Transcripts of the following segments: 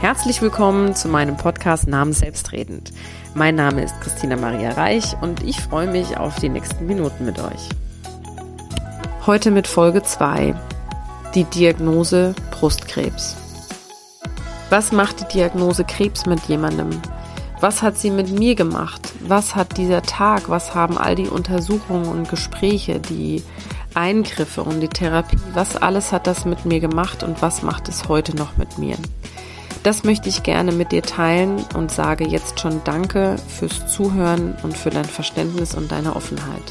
Herzlich willkommen zu meinem Podcast Namen Selbstredend. Mein Name ist Christina Maria Reich und ich freue mich auf die nächsten Minuten mit euch. Heute mit Folge 2. Die Diagnose Brustkrebs. Was macht die Diagnose Krebs mit jemandem? Was hat sie mit mir gemacht? Was hat dieser Tag, was haben all die Untersuchungen und Gespräche, die Eingriffe und die Therapie, was alles hat das mit mir gemacht und was macht es heute noch mit mir? Das möchte ich gerne mit dir teilen und sage jetzt schon Danke fürs Zuhören und für dein Verständnis und deine Offenheit.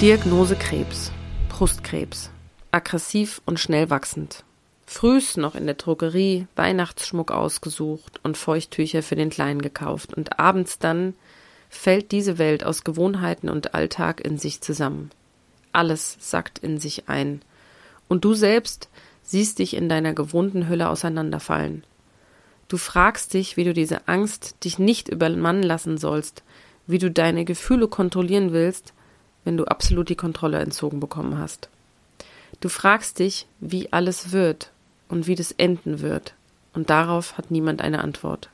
Diagnose Krebs, Brustkrebs, aggressiv und schnell wachsend. Frühs noch in der Drogerie Weihnachtsschmuck ausgesucht und Feuchttücher für den Kleinen gekauft und abends dann fällt diese Welt aus Gewohnheiten und Alltag in sich zusammen. Alles sackt in sich ein. Und du selbst siehst dich in deiner gewohnten Hülle auseinanderfallen. Du fragst dich, wie du diese Angst dich nicht übermannen lassen sollst, wie du deine Gefühle kontrollieren willst, wenn du absolut die Kontrolle entzogen bekommen hast. Du fragst dich, wie alles wird und wie das enden wird, und darauf hat niemand eine Antwort.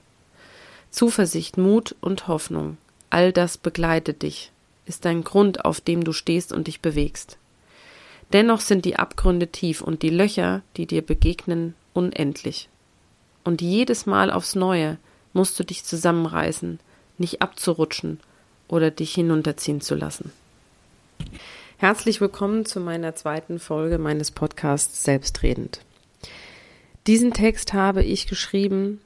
Zuversicht, Mut und Hoffnung, all das begleitet dich, ist dein Grund, auf dem du stehst und dich bewegst. Dennoch sind die Abgründe tief und die Löcher, die dir begegnen, unendlich. Und jedes Mal aufs Neue musst du dich zusammenreißen, nicht abzurutschen oder dich hinunterziehen zu lassen. Herzlich willkommen zu meiner zweiten Folge meines Podcasts Selbstredend. Diesen Text habe ich geschrieben,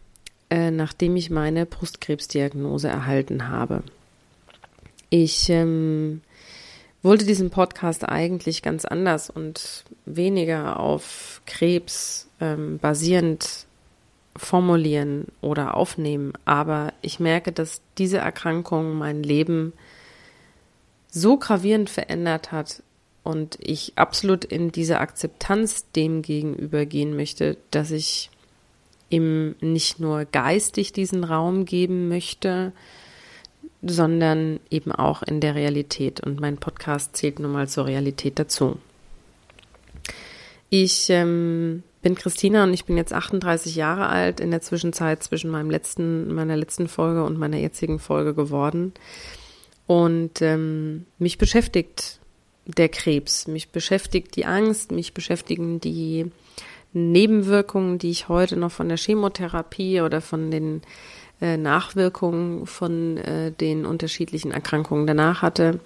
äh, nachdem ich meine Brustkrebsdiagnose erhalten habe. Ich ähm, wollte diesen Podcast eigentlich ganz anders und weniger auf Krebs ähm, basierend formulieren oder aufnehmen, aber ich merke, dass diese Erkrankung mein Leben so gravierend verändert hat, und ich absolut in diese Akzeptanz dem gegenüber gehen möchte, dass ich ihm nicht nur geistig diesen Raum geben möchte, sondern eben auch in der Realität. Und mein Podcast zählt nun mal zur Realität dazu. Ich ähm, bin Christina und ich bin jetzt 38 Jahre alt, in der Zwischenzeit zwischen meinem letzten, meiner letzten Folge und meiner jetzigen Folge geworden. Und ähm, mich beschäftigt der Krebs. Mich beschäftigt die Angst, mich beschäftigen die Nebenwirkungen, die ich heute noch von der Chemotherapie oder von den äh, Nachwirkungen von äh, den unterschiedlichen Erkrankungen danach hatte.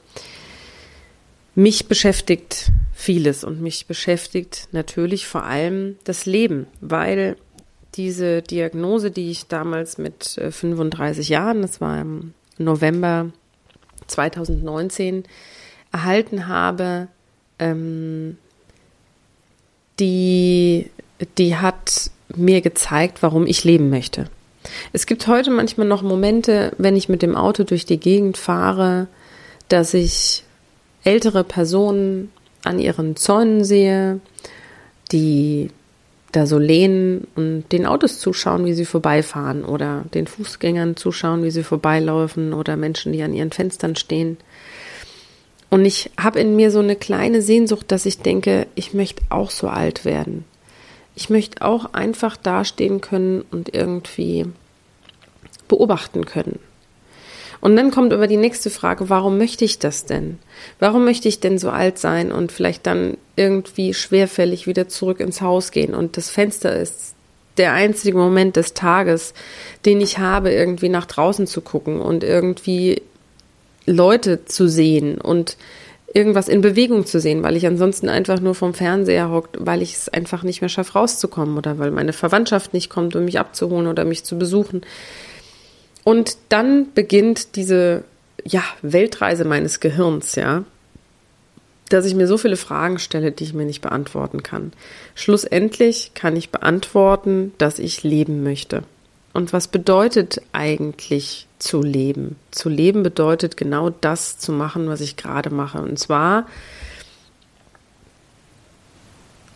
Mich beschäftigt vieles und mich beschäftigt natürlich vor allem das Leben, weil diese Diagnose, die ich damals mit äh, 35 Jahren, das war im November 2019, erhalten habe, ähm, die, die hat mir gezeigt, warum ich leben möchte. Es gibt heute manchmal noch Momente, wenn ich mit dem Auto durch die Gegend fahre, dass ich ältere Personen an ihren Zäunen sehe, die da so lehnen und den Autos zuschauen, wie sie vorbeifahren oder den Fußgängern zuschauen, wie sie vorbeilaufen oder Menschen, die an ihren Fenstern stehen. Und ich habe in mir so eine kleine Sehnsucht, dass ich denke, ich möchte auch so alt werden. Ich möchte auch einfach dastehen können und irgendwie beobachten können. Und dann kommt aber die nächste Frage, warum möchte ich das denn? Warum möchte ich denn so alt sein und vielleicht dann irgendwie schwerfällig wieder zurück ins Haus gehen und das Fenster ist der einzige Moment des Tages, den ich habe, irgendwie nach draußen zu gucken und irgendwie Leute zu sehen und irgendwas in Bewegung zu sehen, weil ich ansonsten einfach nur vom Fernseher hockt, weil ich es einfach nicht mehr schaffe, rauszukommen oder weil meine Verwandtschaft nicht kommt, um mich abzuholen oder mich zu besuchen. Und dann beginnt diese, ja, Weltreise meines Gehirns, ja, dass ich mir so viele Fragen stelle, die ich mir nicht beantworten kann. Schlussendlich kann ich beantworten, dass ich leben möchte. Und was bedeutet eigentlich zu leben? Zu leben bedeutet genau das zu machen, was ich gerade mache. Und zwar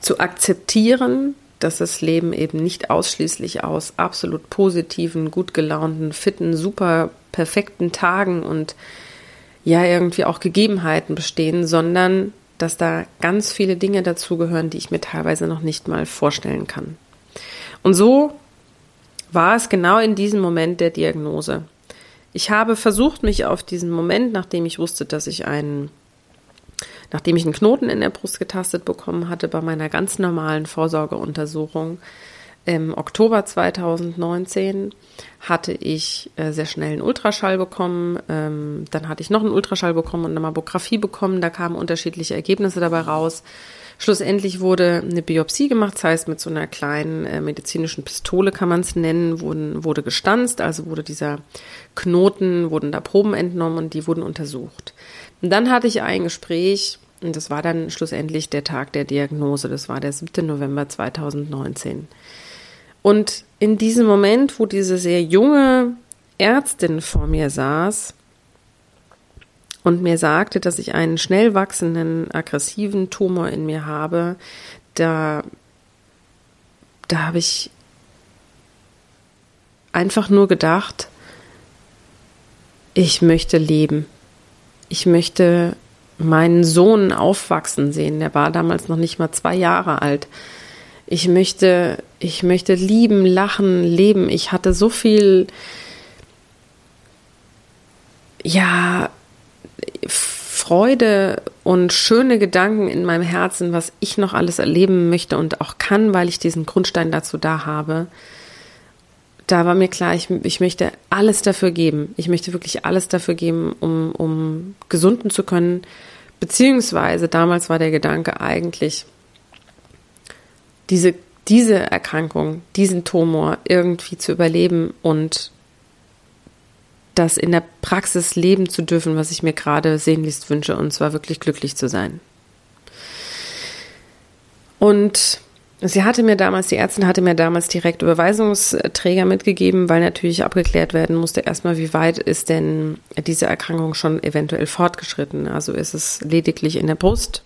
zu akzeptieren, dass das Leben eben nicht ausschließlich aus absolut positiven, gut gelaunten, fitten, super perfekten Tagen und ja irgendwie auch Gegebenheiten bestehen, sondern dass da ganz viele Dinge dazugehören, die ich mir teilweise noch nicht mal vorstellen kann. Und so war es genau in diesem Moment der Diagnose. Ich habe versucht, mich auf diesen Moment, nachdem ich wusste, dass ich einen, nachdem ich einen Knoten in der Brust getastet bekommen hatte, bei meiner ganz normalen Vorsorgeuntersuchung im Oktober 2019 hatte ich äh, sehr schnell einen Ultraschall bekommen. Ähm, dann hatte ich noch einen Ultraschall bekommen und eine Mammographie bekommen. Da kamen unterschiedliche Ergebnisse dabei raus. Schlussendlich wurde eine Biopsie gemacht, das heißt mit so einer kleinen äh, medizinischen Pistole kann man es nennen, wurden, wurde gestanzt, also wurde dieser Knoten, wurden da Proben entnommen und die wurden untersucht. Und dann hatte ich ein Gespräch und das war dann schlussendlich der Tag der Diagnose, das war der 7. November 2019. Und in diesem Moment, wo diese sehr junge Ärztin vor mir saß und mir sagte, dass ich einen schnell wachsenden, aggressiven Tumor in mir habe, da, da habe ich einfach nur gedacht, ich möchte leben. Ich möchte meinen Sohn aufwachsen sehen. Der war damals noch nicht mal zwei Jahre alt. Ich möchte, ich möchte lieben, lachen, leben. Ich hatte so viel, ja, Freude und schöne Gedanken in meinem Herzen, was ich noch alles erleben möchte und auch kann, weil ich diesen Grundstein dazu da habe. Da war mir klar, ich, ich möchte alles dafür geben. Ich möchte wirklich alles dafür geben, um, um gesunden zu können. Beziehungsweise damals war der Gedanke eigentlich, diese, diese Erkrankung, diesen Tumor irgendwie zu überleben und das in der Praxis leben zu dürfen, was ich mir gerade sehnlichst wünsche, und zwar wirklich glücklich zu sein. Und sie hatte mir damals, die Ärztin hatte mir damals direkt Überweisungsträger mitgegeben, weil natürlich abgeklärt werden musste, erstmal, wie weit ist denn diese Erkrankung schon eventuell fortgeschritten? Also ist es lediglich in der Brust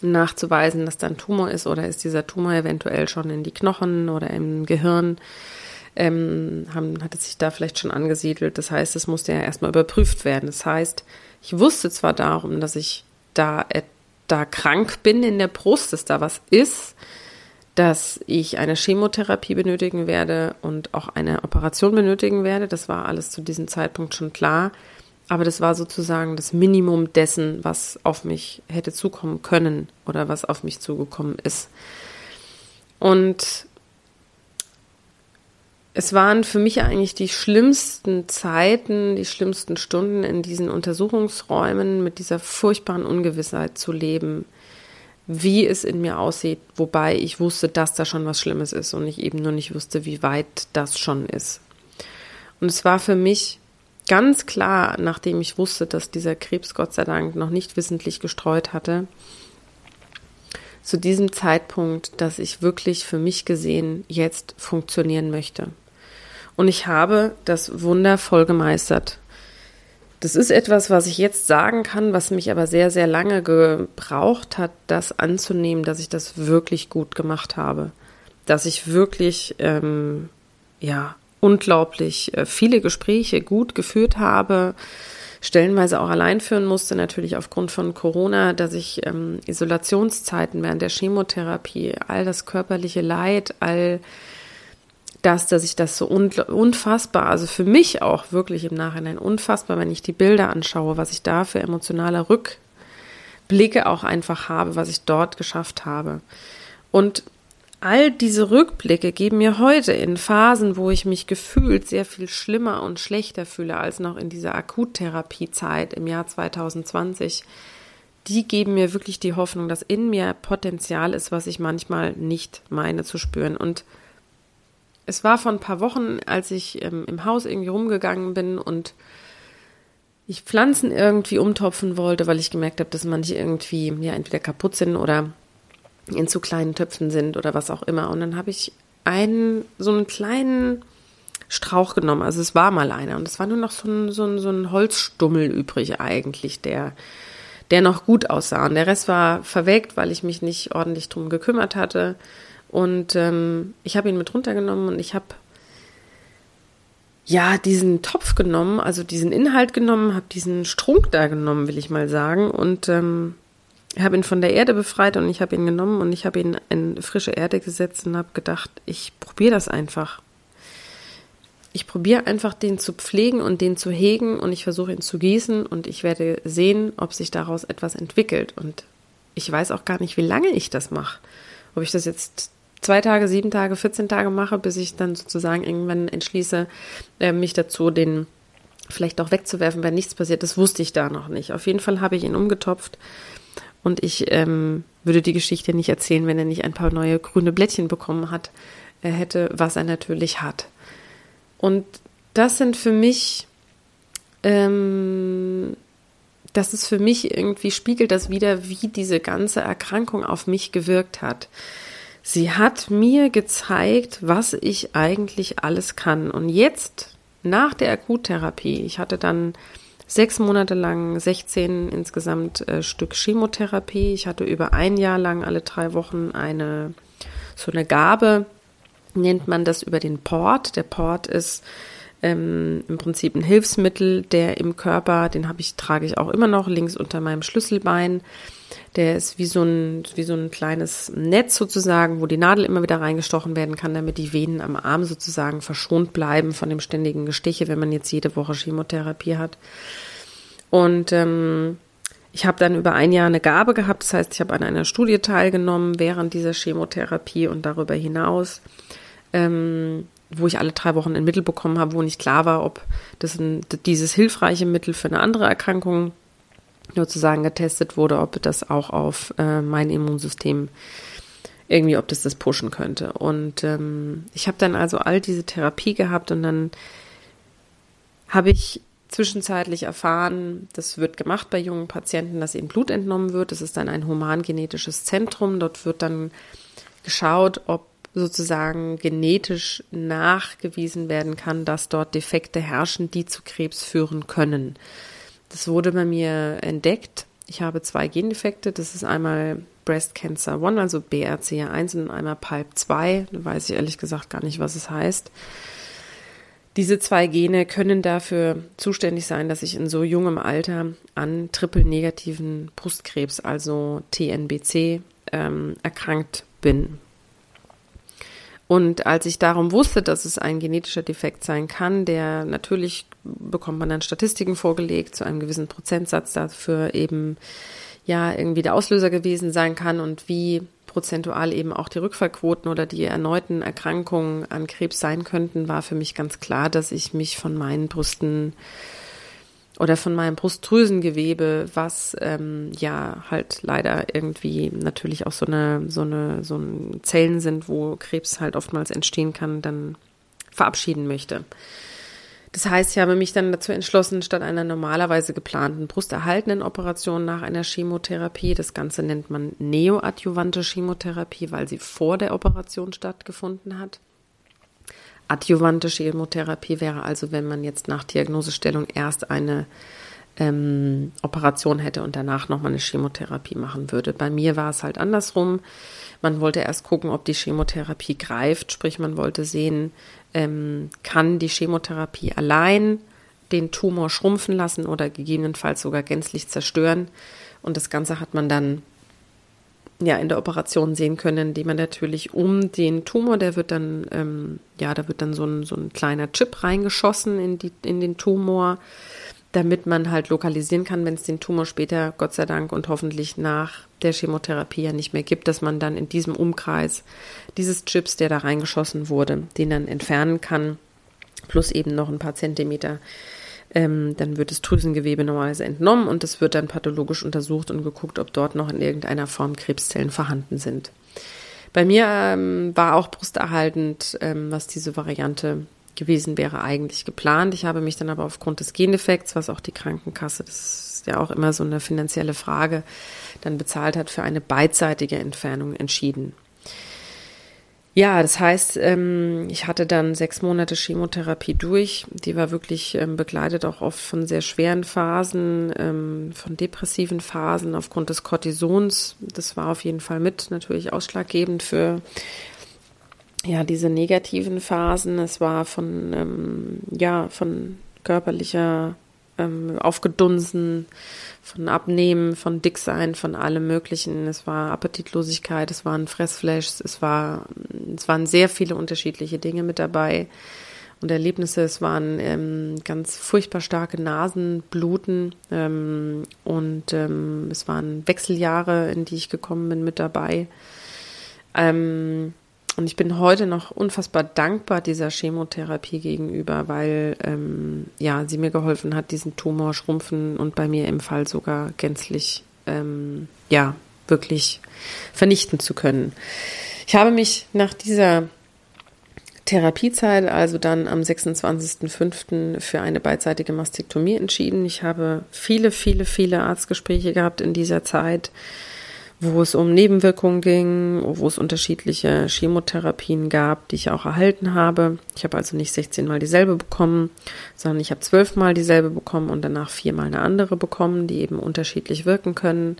nachzuweisen, dass da ein Tumor ist oder ist dieser Tumor eventuell schon in die Knochen oder im Gehirn, ähm, haben, hat es sich da vielleicht schon angesiedelt. Das heißt, es musste ja erstmal überprüft werden. Das heißt, ich wusste zwar darum, dass ich da, äh, da krank bin in der Brust, dass da was ist, dass ich eine Chemotherapie benötigen werde und auch eine Operation benötigen werde. Das war alles zu diesem Zeitpunkt schon klar. Aber das war sozusagen das Minimum dessen, was auf mich hätte zukommen können oder was auf mich zugekommen ist. Und es waren für mich eigentlich die schlimmsten Zeiten, die schlimmsten Stunden in diesen Untersuchungsräumen mit dieser furchtbaren Ungewissheit zu leben, wie es in mir aussieht, wobei ich wusste, dass da schon was Schlimmes ist und ich eben nur nicht wusste, wie weit das schon ist. Und es war für mich ganz klar, nachdem ich wusste, dass dieser Krebs Gott sei Dank noch nicht wissentlich gestreut hatte, zu diesem Zeitpunkt, dass ich wirklich für mich gesehen jetzt funktionieren möchte. Und ich habe das wundervoll gemeistert. Das ist etwas, was ich jetzt sagen kann, was mich aber sehr, sehr lange gebraucht hat, das anzunehmen, dass ich das wirklich gut gemacht habe. Dass ich wirklich, ähm, ja, unglaublich äh, viele Gespräche gut geführt habe, stellenweise auch allein führen musste, natürlich aufgrund von Corona, dass ich ähm, Isolationszeiten während der Chemotherapie, all das körperliche Leid, all das, dass ich das so unfassbar, also für mich auch wirklich im Nachhinein unfassbar, wenn ich die Bilder anschaue, was ich da für emotionale Rückblicke auch einfach habe, was ich dort geschafft habe. Und all diese Rückblicke geben mir heute in Phasen, wo ich mich gefühlt sehr viel schlimmer und schlechter fühle als noch in dieser Akuttherapiezeit im Jahr 2020, die geben mir wirklich die Hoffnung, dass in mir Potenzial ist, was ich manchmal nicht meine zu spüren. Und es war vor ein paar Wochen, als ich ähm, im Haus irgendwie rumgegangen bin und ich Pflanzen irgendwie umtopfen wollte, weil ich gemerkt habe, dass manche irgendwie ja entweder kaputt sind oder in zu kleinen Töpfen sind oder was auch immer. Und dann habe ich einen, so einen kleinen Strauch genommen. Also es war mal einer. Und es war nur noch so ein, so ein, so ein Holzstummel übrig eigentlich, der, der noch gut aussah. Und der Rest war verwelkt, weil ich mich nicht ordentlich drum gekümmert hatte. Und ähm, ich habe ihn mit runtergenommen und ich habe ja diesen Topf genommen, also diesen Inhalt genommen, habe diesen Strunk da genommen, will ich mal sagen, und ähm, habe ihn von der Erde befreit und ich habe ihn genommen und ich habe ihn in frische Erde gesetzt und habe gedacht, ich probiere das einfach. Ich probiere einfach, den zu pflegen und den zu hegen und ich versuche ihn zu gießen und ich werde sehen, ob sich daraus etwas entwickelt. Und ich weiß auch gar nicht, wie lange ich das mache. Ob ich das jetzt zwei Tage, sieben Tage, 14 Tage mache, bis ich dann sozusagen irgendwann entschließe, äh, mich dazu, den vielleicht auch wegzuwerfen, wenn nichts passiert. Das wusste ich da noch nicht. Auf jeden Fall habe ich ihn umgetopft und ich ähm, würde die Geschichte nicht erzählen, wenn er nicht ein paar neue grüne Blättchen bekommen hat, er hätte, was er natürlich hat. Und das sind für mich, ähm, das ist für mich irgendwie, spiegelt das wieder, wie diese ganze Erkrankung auf mich gewirkt hat. Sie hat mir gezeigt, was ich eigentlich alles kann. Und jetzt, nach der Akuttherapie, ich hatte dann sechs Monate lang 16 insgesamt äh, Stück Chemotherapie. Ich hatte über ein Jahr lang alle drei Wochen eine so eine Gabe, nennt man das über den Port. Der Port ist ähm, im Prinzip ein Hilfsmittel, der im Körper, den habe ich, trage ich auch immer noch links unter meinem Schlüsselbein. Der ist wie so ein, wie so ein kleines Netz sozusagen, wo die Nadel immer wieder reingestochen werden kann, damit die Venen am Arm sozusagen verschont bleiben von dem ständigen Gestiche, wenn man jetzt jede Woche Chemotherapie hat. Und ähm, ich habe dann über ein Jahr eine Gabe gehabt, das heißt, ich habe an einer Studie teilgenommen während dieser Chemotherapie und darüber hinaus, ähm, wo ich alle drei Wochen ein Mittel bekommen habe, wo nicht klar war, ob das ein, dieses hilfreiche Mittel für eine andere Erkrankung sozusagen getestet wurde, ob das auch auf äh, mein Immunsystem irgendwie, ob das das pushen könnte. Und ähm, ich habe dann also all diese Therapie gehabt und dann habe ich zwischenzeitlich erfahren, das wird gemacht bei jungen Patienten, dass ihnen Blut entnommen wird. Das ist dann ein humangenetisches Zentrum. Dort wird dann geschaut, ob sozusagen genetisch nachgewiesen werden kann, dass dort Defekte herrschen, die zu Krebs führen können. Das wurde bei mir entdeckt. Ich habe zwei Gendefekte. Das ist einmal Breast Cancer 1, also BRCA1 und einmal PALP 2. Da weiß ich ehrlich gesagt gar nicht, was es heißt. Diese zwei Gene können dafür zuständig sein, dass ich in so jungem Alter an triple-negativen Brustkrebs, also TNBC, ähm, erkrankt bin. Und als ich darum wusste, dass es ein genetischer Defekt sein kann, der natürlich bekommt man dann Statistiken vorgelegt zu einem gewissen Prozentsatz dafür eben ja irgendwie der Auslöser gewesen sein kann und wie prozentual eben auch die Rückfallquoten oder die erneuten Erkrankungen an Krebs sein könnten, war für mich ganz klar, dass ich mich von meinen Brüsten oder von meinem Brustdrüsengewebe, was ähm, ja halt leider irgendwie natürlich auch so eine so eine so ein Zellen sind, wo Krebs halt oftmals entstehen kann, dann verabschieden möchte. Das heißt, ich habe mich dann dazu entschlossen, statt einer normalerweise geplanten brusterhaltenden Operation nach einer Chemotherapie, das Ganze nennt man neoadjuvante Chemotherapie, weil sie vor der Operation stattgefunden hat, Adjuvante Chemotherapie wäre also, wenn man jetzt nach Diagnosestellung erst eine ähm, Operation hätte und danach nochmal eine Chemotherapie machen würde. Bei mir war es halt andersrum. Man wollte erst gucken, ob die Chemotherapie greift, sprich man wollte sehen, ähm, kann die Chemotherapie allein den Tumor schrumpfen lassen oder gegebenenfalls sogar gänzlich zerstören. Und das Ganze hat man dann ja in der Operation sehen können, indem man natürlich um den Tumor, der wird dann, ähm, ja, da wird dann so ein, so ein kleiner Chip reingeschossen in, die, in den Tumor, damit man halt lokalisieren kann, wenn es den Tumor später, Gott sei Dank und hoffentlich nach der Chemotherapie ja nicht mehr gibt, dass man dann in diesem Umkreis dieses Chips, der da reingeschossen wurde, den dann entfernen kann, plus eben noch ein paar Zentimeter ähm, dann wird das Drüsengewebe normalerweise entnommen und das wird dann pathologisch untersucht und geguckt, ob dort noch in irgendeiner Form Krebszellen vorhanden sind. Bei mir ähm, war auch brusterhaltend, ähm, was diese Variante gewesen wäre, eigentlich geplant. Ich habe mich dann aber aufgrund des Gendefekts, was auch die Krankenkasse, das ist ja auch immer so eine finanzielle Frage, dann bezahlt hat, für eine beidseitige Entfernung entschieden. Ja, das heißt, ähm, ich hatte dann sechs Monate Chemotherapie durch. Die war wirklich ähm, begleitet auch oft von sehr schweren Phasen, ähm, von depressiven Phasen aufgrund des Cortisons. Das war auf jeden Fall mit natürlich ausschlaggebend für ja, diese negativen Phasen. Es war von, ja, von körperlicher ähm, Aufgedunsen, von Abnehmen, von Dicksein, von allem Möglichen. Es war Appetitlosigkeit, es waren Fressflashs, es war, es waren sehr viele unterschiedliche Dinge mit dabei und Erlebnisse. Es waren ähm, ganz furchtbar starke Nasenbluten ähm, und ähm, es waren Wechseljahre, in die ich gekommen bin, mit dabei. Ähm, und ich bin heute noch unfassbar dankbar dieser Chemotherapie gegenüber, weil ähm, ja sie mir geholfen hat, diesen Tumor schrumpfen und bei mir im Fall sogar gänzlich ähm, ja wirklich vernichten zu können. Ich habe mich nach dieser Therapiezeit, also dann am 26.05. für eine beidseitige Mastektomie entschieden. Ich habe viele, viele, viele Arztgespräche gehabt in dieser Zeit wo es um Nebenwirkungen ging, wo es unterschiedliche Chemotherapien gab, die ich auch erhalten habe. Ich habe also nicht 16 Mal dieselbe bekommen, sondern ich habe 12 Mal dieselbe bekommen und danach viermal eine andere bekommen, die eben unterschiedlich wirken können,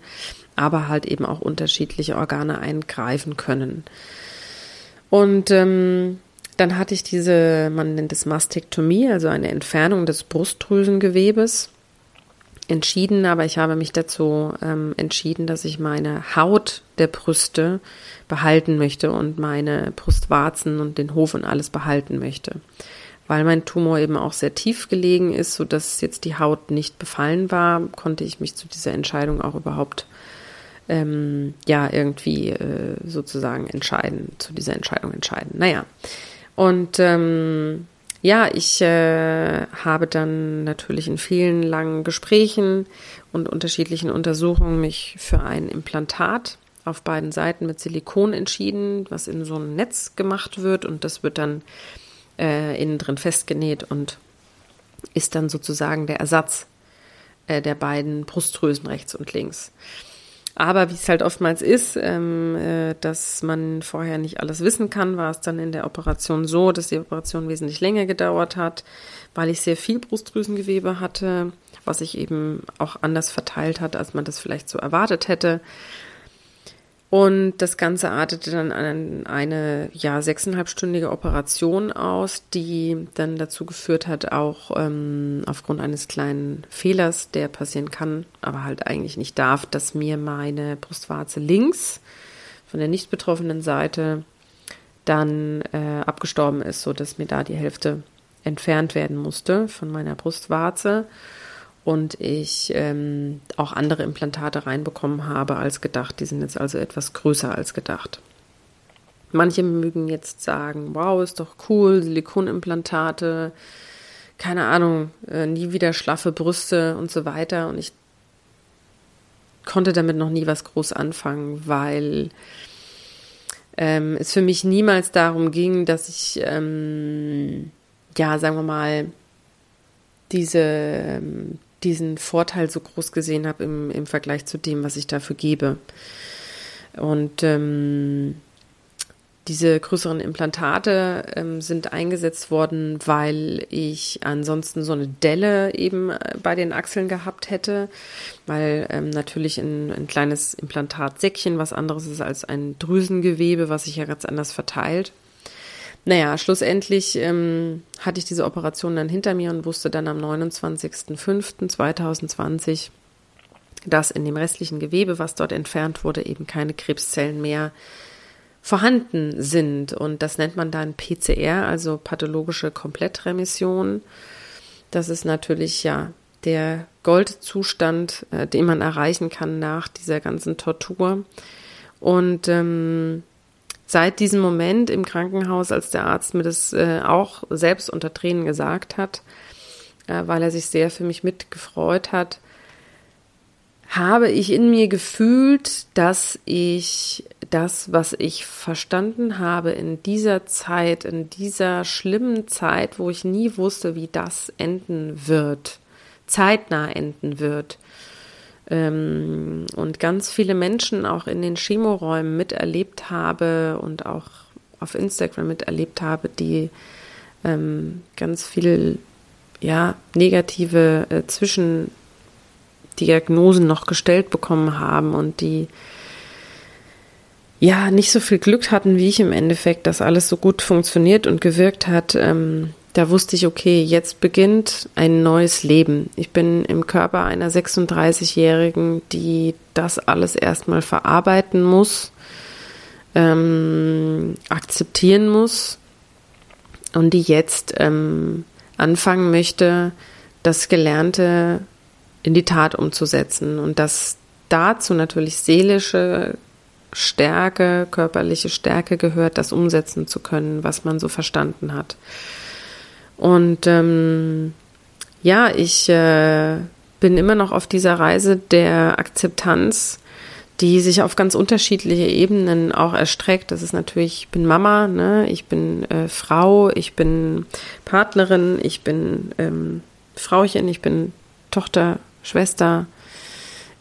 aber halt eben auch unterschiedliche Organe eingreifen können. Und ähm, dann hatte ich diese, man nennt es Mastektomie, also eine Entfernung des Brustdrüsengewebes entschieden, aber ich habe mich dazu ähm, entschieden, dass ich meine Haut der Brüste behalten möchte und meine Brustwarzen und den Hof und alles behalten möchte. Weil mein Tumor eben auch sehr tief gelegen ist, sodass jetzt die Haut nicht befallen war, konnte ich mich zu dieser Entscheidung auch überhaupt ähm, ja irgendwie äh, sozusagen entscheiden, zu dieser Entscheidung entscheiden. Naja. Und ähm, ja, ich äh, habe dann natürlich in vielen langen Gesprächen und unterschiedlichen Untersuchungen mich für ein Implantat auf beiden Seiten mit Silikon entschieden, was in so ein Netz gemacht wird und das wird dann äh, innen drin festgenäht und ist dann sozusagen der Ersatz äh, der beiden Brustdrüsen rechts und links. Aber wie es halt oftmals ist, ähm, äh, dass man vorher nicht alles wissen kann, war es dann in der Operation so, dass die Operation wesentlich länger gedauert hat, weil ich sehr viel Brustdrüsengewebe hatte, was sich eben auch anders verteilt hat, als man das vielleicht so erwartet hätte. Und das Ganze artete dann an eine ja sechseinhalbstündige Operation aus, die dann dazu geführt hat, auch ähm, aufgrund eines kleinen Fehlers, der passieren kann, aber halt eigentlich nicht darf, dass mir meine Brustwarze links von der nicht betroffenen Seite dann äh, abgestorben ist, so dass mir da die Hälfte entfernt werden musste von meiner Brustwarze und ich ähm, auch andere Implantate reinbekommen habe als gedacht. Die sind jetzt also etwas größer als gedacht. Manche mögen jetzt sagen, wow, ist doch cool, Silikonimplantate, keine Ahnung, äh, nie wieder schlaffe Brüste und so weiter. Und ich konnte damit noch nie was groß anfangen, weil ähm, es für mich niemals darum ging, dass ich, ähm, ja, sagen wir mal, diese ähm, diesen Vorteil so groß gesehen habe im, im Vergleich zu dem, was ich dafür gebe. Und ähm, diese größeren Implantate ähm, sind eingesetzt worden, weil ich ansonsten so eine Delle eben äh, bei den Achseln gehabt hätte, weil ähm, natürlich ein, ein kleines Implantatsäckchen was anderes ist als ein Drüsengewebe, was sich ja ganz anders verteilt. Naja, schlussendlich ähm, hatte ich diese Operation dann hinter mir und wusste dann am 29.05.2020, dass in dem restlichen Gewebe, was dort entfernt wurde, eben keine Krebszellen mehr vorhanden sind. Und das nennt man dann PCR, also pathologische Komplettremission. Das ist natürlich ja der Goldzustand, äh, den man erreichen kann nach dieser ganzen Tortur. Und ähm, seit diesem Moment im Krankenhaus, als der Arzt mir das äh, auch selbst unter Tränen gesagt hat, äh, weil er sich sehr für mich mitgefreut hat, habe ich in mir gefühlt, dass ich das, was ich verstanden habe in dieser Zeit, in dieser schlimmen Zeit, wo ich nie wusste, wie das enden wird, zeitnah enden wird, ähm, und ganz viele Menschen auch in den Chemoräumen miterlebt habe und auch auf Instagram miterlebt habe, die ähm, ganz viel ja, negative äh, Zwischendiagnosen noch gestellt bekommen haben und die ja, nicht so viel Glück hatten wie ich im Endeffekt, dass alles so gut funktioniert und gewirkt hat, ähm, da wusste ich, okay, jetzt beginnt ein neues Leben. Ich bin im Körper einer 36-Jährigen, die das alles erstmal verarbeiten muss, ähm, akzeptieren muss und die jetzt ähm, anfangen möchte, das Gelernte in die Tat umzusetzen und dass dazu natürlich seelische Stärke, körperliche Stärke gehört, das umsetzen zu können, was man so verstanden hat. Und ähm, ja, ich äh, bin immer noch auf dieser Reise der Akzeptanz, die sich auf ganz unterschiedliche Ebenen auch erstreckt. Das ist natürlich, ich bin Mama, ne? ich bin äh, Frau, ich bin Partnerin, ich bin ähm, Frauchen, ich bin Tochter, Schwester,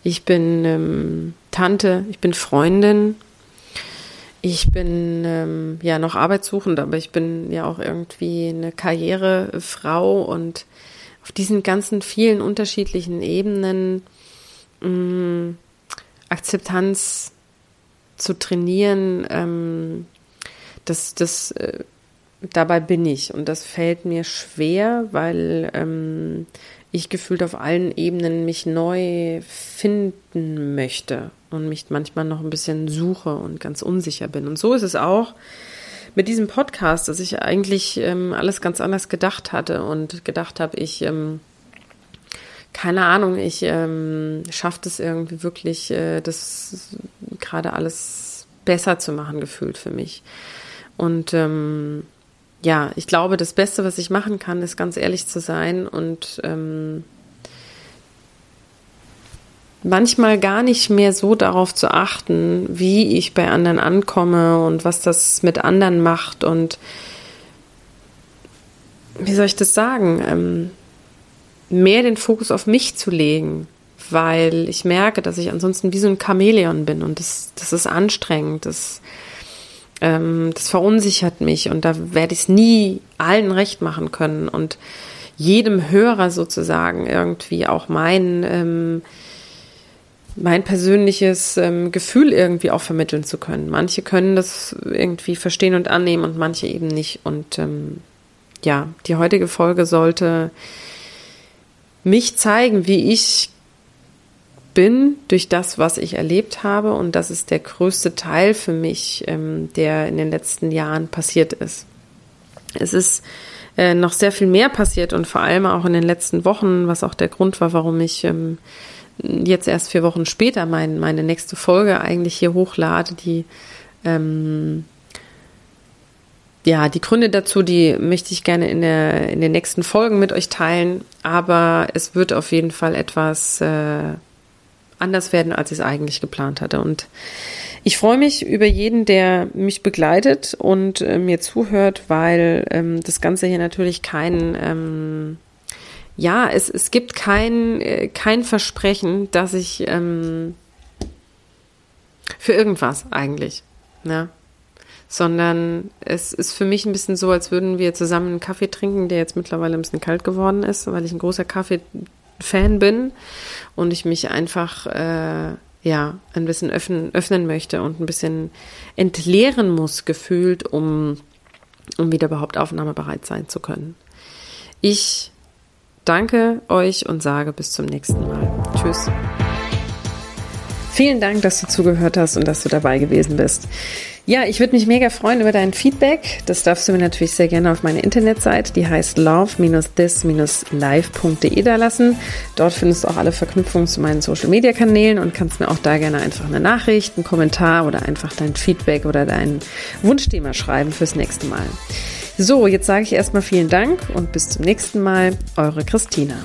ich bin ähm, Tante, ich bin Freundin, ich bin ähm, ja noch arbeitssuchend, aber ich bin ja auch irgendwie eine Karrierefrau und auf diesen ganzen vielen unterschiedlichen Ebenen mh, mm, Akzeptanz zu trainieren, ähm, das, das äh, dabei bin ich und das fällt mir schwer, weil ähm, ich gefühlt auf allen Ebenen mich neu finden möchte und mich manchmal noch ein bisschen suche und ganz unsicher bin. Und so ist es auch mit diesem Podcast, dass ich eigentlich ähm, alles ganz anders gedacht hatte und gedacht habe, ich, ähm, keine Ahnung, ich ähm, schaffe das irgendwie wirklich, äh, das gerade alles besser zu machen, gefühlt für mich. Und ähm, ja, ich glaube, das Beste, was ich machen kann, ist ganz ehrlich zu sein und ähm, manchmal gar nicht mehr so darauf zu achten, wie ich bei anderen ankomme und was das mit anderen macht und wie soll ich das sagen, ähm, mehr den Fokus auf mich zu legen, weil ich merke, dass ich ansonsten wie so ein Chamäleon bin und das, das ist anstrengend, das ähm, das verunsichert mich und da werde ich es nie allen recht machen können und jedem Hörer sozusagen irgendwie auch mein, ähm, mein persönliches ähm, Gefühl irgendwie auch vermitteln zu können. Manche können das irgendwie verstehen und annehmen und manche eben nicht. Und ähm, ja, die heutige Folge sollte mich zeigen, wie ich bin durch das, was ich erlebt habe. Und das ist der größte Teil für mich, ähm, der in den letzten Jahren passiert ist. Es ist äh, noch sehr viel mehr passiert und vor allem auch in den letzten Wochen, was auch der Grund war, warum ich ähm, jetzt erst vier Wochen später mein, meine nächste Folge eigentlich hier hochlade, die ähm, ja, die Gründe dazu, die möchte ich gerne in, der, in den nächsten Folgen mit euch teilen. Aber es wird auf jeden Fall etwas äh, anders werden, als ich es eigentlich geplant hatte. Und ich freue mich über jeden, der mich begleitet und äh, mir zuhört, weil ähm, das Ganze hier natürlich kein, ähm, ja, es, es gibt kein, äh, kein Versprechen, dass ich ähm, für irgendwas eigentlich, ne? sondern es ist für mich ein bisschen so, als würden wir zusammen einen Kaffee trinken, der jetzt mittlerweile ein bisschen kalt geworden ist, weil ich ein großer Kaffee Fan bin und ich mich einfach äh, ja ein bisschen öffnen, öffnen möchte und ein bisschen entleeren muss gefühlt, um, um wieder überhaupt aufnahmebereit sein zu können. Ich danke euch und sage bis zum nächsten Mal. Tschüss. Vielen Dank, dass du zugehört hast und dass du dabei gewesen bist. Ja, ich würde mich mega freuen über dein Feedback. Das darfst du mir natürlich sehr gerne auf meine Internetseite, die heißt love-this-live.de da lassen. Dort findest du auch alle Verknüpfungen zu meinen Social-Media-Kanälen und kannst mir auch da gerne einfach eine Nachricht, einen Kommentar oder einfach dein Feedback oder dein Wunschthema schreiben fürs nächste Mal. So, jetzt sage ich erstmal vielen Dank und bis zum nächsten Mal. Eure Christina.